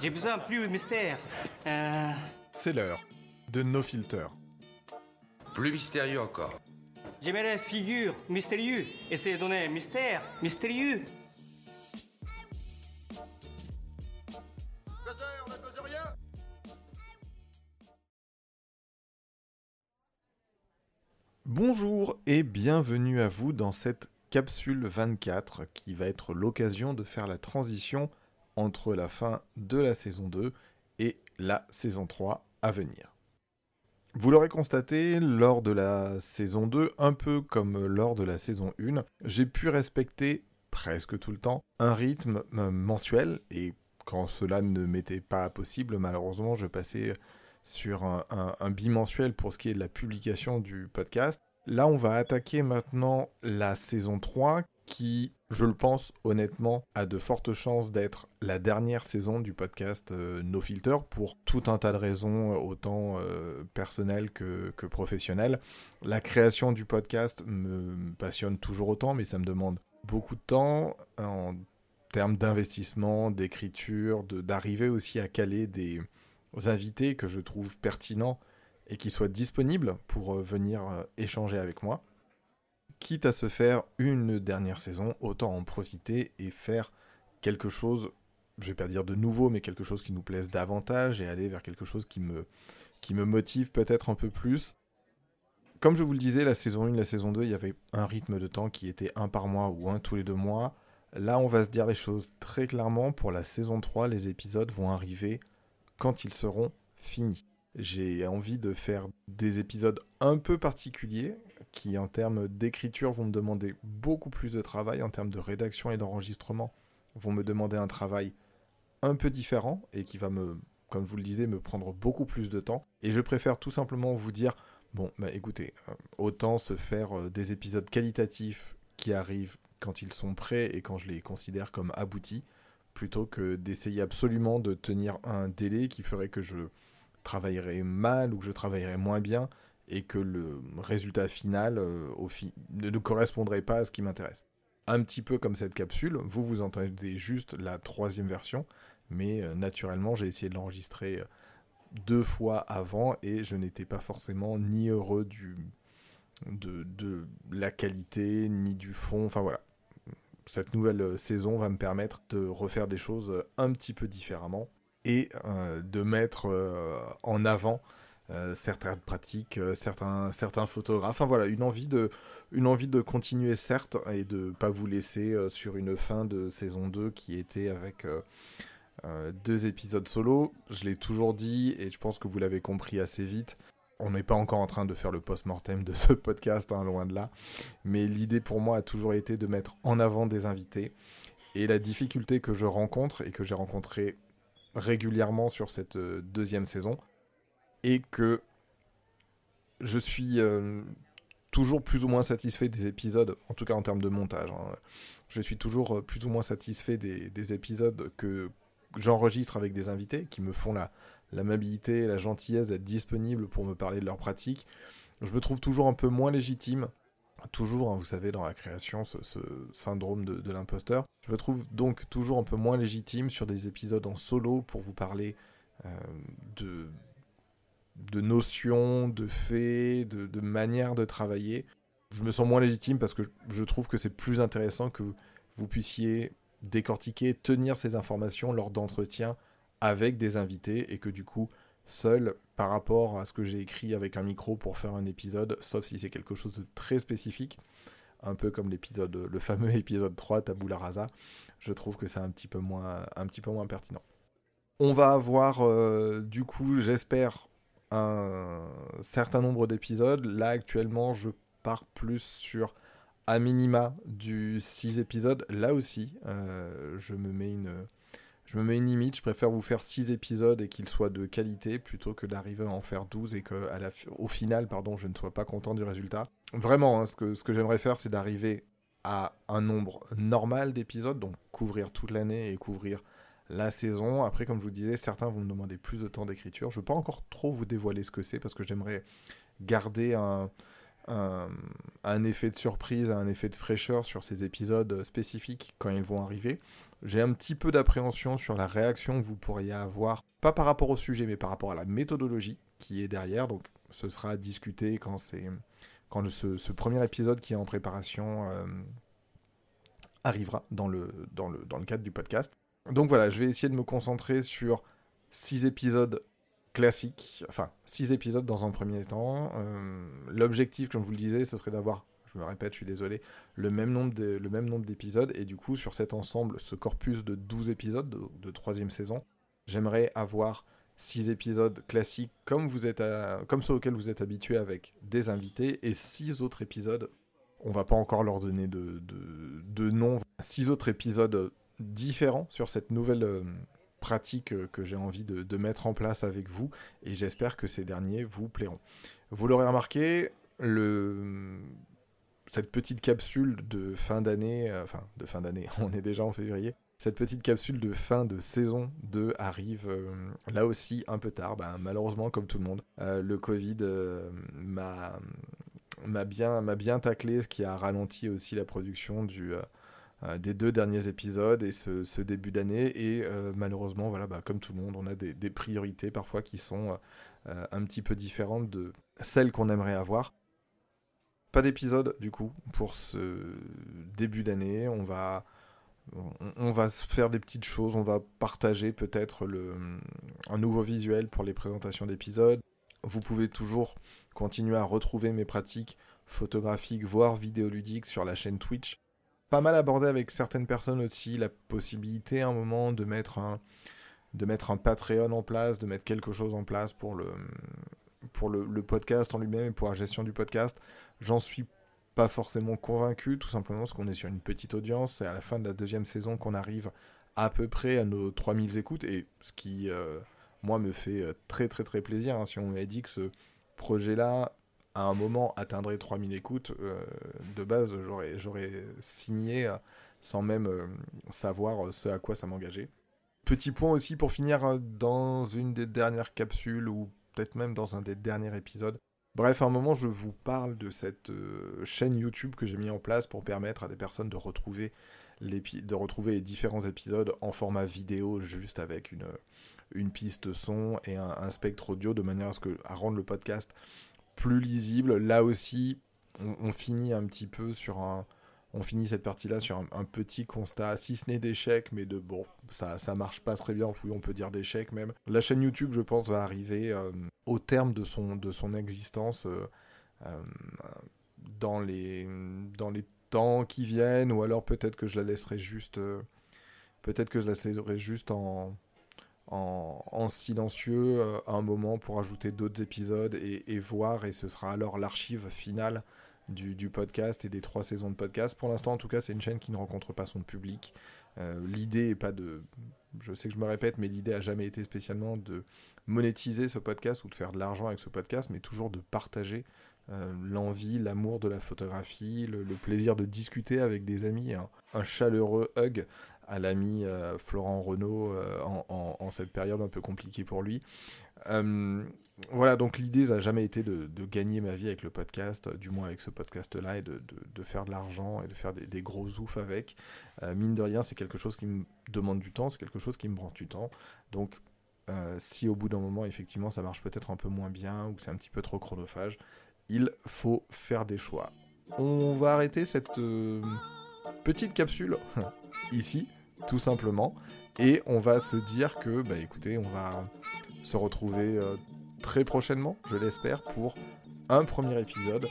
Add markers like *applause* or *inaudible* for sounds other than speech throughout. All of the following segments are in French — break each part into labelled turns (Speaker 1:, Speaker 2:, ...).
Speaker 1: J'ai besoin plus de mystère. Euh,
Speaker 2: C'est l'heure de No Filter.
Speaker 3: Plus mystérieux encore.
Speaker 1: J'aimerais figure mystérieux. Essayez de donner mystère mystérieux.
Speaker 2: Bonjour et bienvenue à vous dans cette capsule 24 qui va être l'occasion de faire la transition entre la fin de la saison 2 et la saison 3 à venir. Vous l'aurez constaté, lors de la saison 2, un peu comme lors de la saison 1, j'ai pu respecter presque tout le temps un rythme euh, mensuel et quand cela ne m'était pas possible, malheureusement, je passais sur un, bimensuel pour ce qui est de la publication du podcast. Là, on va attaquer maintenant la saison 3 qui, je le pense honnêtement, a de fortes chances d'être la dernière saison du podcast euh, No Filter pour tout un tas de raisons, euh, autant euh, personnelles que, que professionnelles. La création du podcast me passionne toujours autant, mais ça me demande beaucoup de temps en termes d'investissement, d'écriture, d'arriver aussi à caler des invités que je trouve pertinents et qui soient disponibles pour euh, venir euh, échanger avec moi. Quitte à se faire une dernière saison, autant en profiter et faire quelque chose, je vais pas dire de nouveau, mais quelque chose qui nous plaise davantage et aller vers quelque chose qui me, qui me motive peut-être un peu plus. Comme je vous le disais, la saison 1, la saison 2, il y avait un rythme de temps qui était un par mois ou un tous les deux mois. Là, on va se dire les choses très clairement. Pour la saison 3, les épisodes vont arriver quand ils seront finis. J'ai envie de faire des épisodes un peu particuliers qui, en termes d'écriture, vont me demander beaucoup plus de travail, en termes de rédaction et d'enregistrement, vont me demander un travail un peu différent et qui va me, comme vous le disiez, me prendre beaucoup plus de temps. Et je préfère tout simplement vous dire, bon, bah écoutez, euh, autant se faire euh, des épisodes qualitatifs qui arrivent quand ils sont prêts et quand je les considère comme aboutis, plutôt que d'essayer absolument de tenir un délai qui ferait que je travaillerais mal ou que je travaillerais moins bien et que le résultat final euh, ne, correspondrait pas à ce qui m'intéresse. Un petit peu comme cette capsule, vous vous entendez juste la troisième version, mais euh, naturellement j'ai essayé de l'enregistrer euh, deux fois avant et je n'étais pas forcément ni heureux du, de, de la qualité ni du fond, enfin voilà. Cette nouvelle saison va me permettre de refaire des choses un petit peu différemment et euh, de mettre euh, en avant euh, certaines pratiques, certains, certains photographes. Enfin voilà, une envie de, une envie de continuer certes et de pas vous laisser sur une fin de saison 2 qui était avec deux épisodes solo. Je l'ai toujours dit et je pense que vous l'avez compris assez vite. On n'est pas encore en train de faire le post-mortem de ce podcast, hein, loin de là. Mais l'idée pour moi a toujours été de mettre en avant des invités. Et la difficulté que je rencontre et que j'ai rencontrée régulièrement sur cette euh, deuxième saison est que je suis euh, toujours plus ou moins satisfait des épisodes, en tout cas en termes de montage. hein. Je suis toujours euh, plus ou moins satisfait des, des épisodes que j'enregistre avec des invités qui me font la l'amabilité et la gentillesse d'être disponibles pour me parler de leur pratique. Je me trouve toujours un peu moins légitime toujours, hein, vous savez, dans la création, ce, syndrome de, de l'imposteur. Je me trouve donc toujours un peu moins légitime sur des épisodes en solo pour vous parler euh, de, de notions, de faits, de, de manières de travailler. Je me sens moins légitime parce que je trouve que c'est plus intéressant que vous puissiez décortiquer, tenir ces informations lors d'entretiens avec des invités et que du coup, seul par rapport à ce que j'ai écrit avec un micro pour faire un épisode, sauf si c'est quelque chose de très spécifique, un peu comme l'épisode, le fameux épisode 3, Tabula Rasa, je trouve que c'est un petit peu moins, un petit peu moins pertinent. On va avoir, euh, du coup, j'espère, un certain nombre d'épisodes. Là, actuellement, je pars plus sur à minima du 6 épisodes. Là aussi, euh, je me mets une je me mets une limite, je préfère vous faire 6 épisodes et qu'ils soient de qualité plutôt que d'arriver à en faire 12 et qu'au final, pardon, je ne sois pas content du résultat. Vraiment, hein, ce que, que j'aimerais faire, c'est d'arriver à un nombre normal d'épisodes, donc couvrir toute l'année et couvrir la saison. Après, comme je vous disais, certains vont me demander plus de temps d'écriture. Je ne veux pas encore trop vous dévoiler ce que c'est parce que j'aimerais garder un, effet de surprise, un effet de fraîcheur sur ces épisodes spécifiques quand ils vont arriver. J'ai un petit peu d'appréhension sur la réaction que vous pourriez avoir, pas par rapport au sujet, mais par rapport à la méthodologie qui est derrière. Donc ce sera à discuter quand, quand ce, premier épisode qui est en préparation euh, arrivera dans le, dans, le, dans le cadre du podcast. Donc voilà, je vais essayer de me concentrer sur six épisodes classiques, enfin six épisodes dans un premier temps. Euh, l'objectif, comme je vous le disais, ce serait d'avoir, je me répète, je suis désolé, le même nombre d'épisodes et du coup sur cet ensemble, ce corpus de 12 épisodes de, troisième saison, j'aimerais avoir six épisodes classiques comme, vous êtes comme ceux auxquels vous êtes habitué avec des invités et six autres épisodes. On va pas encore leur donner de, de, de nom. Six autres épisodes différents sur cette nouvelle euh, pratique que j'ai envie de, mettre en place avec vous et j'espère que ces derniers vous plairont. Vous l'aurez remarqué, le... cette petite capsule de fin d'année, euh, enfin de fin d'année, *laughs* on est déjà en février, cette petite capsule de fin de saison 2 arrive euh, là aussi un peu tard, ben, malheureusement comme tout le monde. Euh, le Covid euh, m'a bien, bien taclé, ce qui a ralenti aussi la production du, des deux derniers épisodes et ce, début d'année. Et malheureusement, voilà, bah, comme tout le monde, on a des priorités parfois qui sont un petit peu différentes de celles qu'on aimerait avoir. Pas d'épisode du coup pour ce début d'année. On va on, va faire des petites choses, on va partager peut-être un nouveau visuel pour les présentations d'épisodes. Vous pouvez toujours continuer à retrouver mes pratiques photographiques, voire vidéoludiques sur la chaîne Twitch. Pas mal abordé avec certaines personnes aussi la possibilité à un moment de mettre un, de mettre un Patreon en place, de mettre quelque chose en place pour le, pour le, podcast en lui-même et pour la gestion du podcast. J'en suis pas forcément convaincu, tout simplement parce qu'on est sur une petite audience. C'est à la fin de la deuxième saison qu'on arrive à peu près à nos 3000 écoutes, et ce qui, euh, moi, me fait euh, très très très plaisir. Hein. Si on m'avait dit que ce projet-là, à un moment, atteindrait 3000 écoutes, euh, de base, j'aurais, j'aurais signé sans même savoir ce à quoi ça m'engageait. Petit point aussi pour finir dans une des dernières capsules, ou peut-être même dans un des derniers épisodes, Bref, à un moment, je vous parle de cette euh, chaîne YouTube que j'ai mis en place pour permettre à des personnes de retrouver, de retrouver les différents épisodes en format vidéo, juste avec une, une piste son et un, spectre audio, de manière à, ce que, à rendre le podcast plus lisible. Là aussi, on finit un petit peu sur un, on finit cette partie-là sur un, petit constat, si ce n'est d'échec, mais de bon, ça, ça marche pas très bien, oui, on peut dire d'échec même. La chaîne YouTube, je pense, va arriver euh, au terme de son, existence euh, euh, dans, les, temps qui viennent, ou alors peut-être que je la laisserai juste, peut-être que je la laisserai juste en, en, silencieux un moment pour ajouter d'autres épisodes et, voir, et ce sera alors l'archive finale du, podcast et des trois saisons de podcast. Pour l'instant, en tout cas, c'est une chaîne qui ne rencontre pas son public. Euh, l'idée est pas de. Je sais que je me répète, mais l'idée a jamais été spécialement de monétiser ce podcast ou de faire de l'argent avec ce podcast, mais toujours de partager euh, l'envie, l'amour de la photographie, le, plaisir de discuter avec des amis, un, chaleureux hug à l'ami euh, Florent Renault en, en, cette période un peu compliquée pour lui voilà, donc l'idée, ça n'a jamais été de, gagner ma vie avec le podcast, euh, du moins avec ce podcast-là, et de, faire de l'argent et de faire des, gros oufs avec. Euh, mine de rien, c'est quelque chose qui me demande du temps, c'est quelque chose qui me prend du temps. Donc, euh, si au bout d'un moment, effectivement, ça marche peut-être un peu moins bien ou que c'est un petit peu trop chronophage, il faut faire des choix. On va arrêter cette petite capsule *laughs* ici, tout simplement, et on va se dire que, bah écoutez, on va se retrouver très prochainement, je l'espère, pour un premier épisode.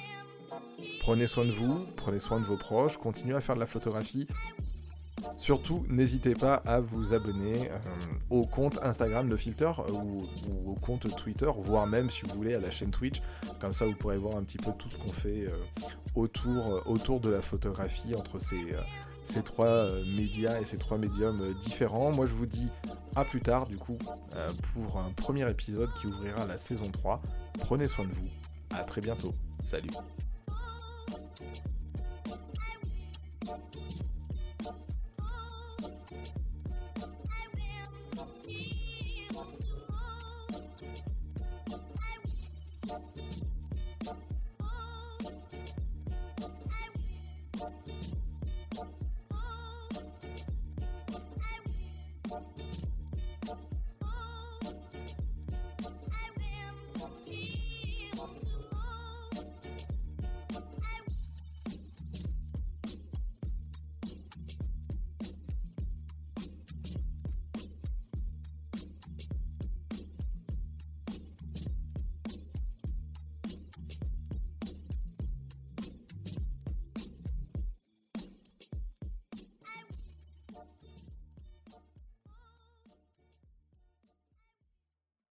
Speaker 2: Prenez soin de vous, prenez soin de vos proches, continuez à faire de la photographie. Surtout, n'hésitez pas à vous abonner euh, au compte Instagram de Filter euh, ou, au compte Twitter, voire même si vous voulez à la chaîne Twitch. Comme ça, vous pourrez voir un petit peu tout ce qu'on fait euh, autour, autour de la photographie entre ces ces trois euh, médias et ces trois médiums euh, différents. Moi je vous dis à plus tard du coup euh, pour un premier épisode qui ouvrira la saison 3. Prenez soin de vous. À très bientôt. Salut.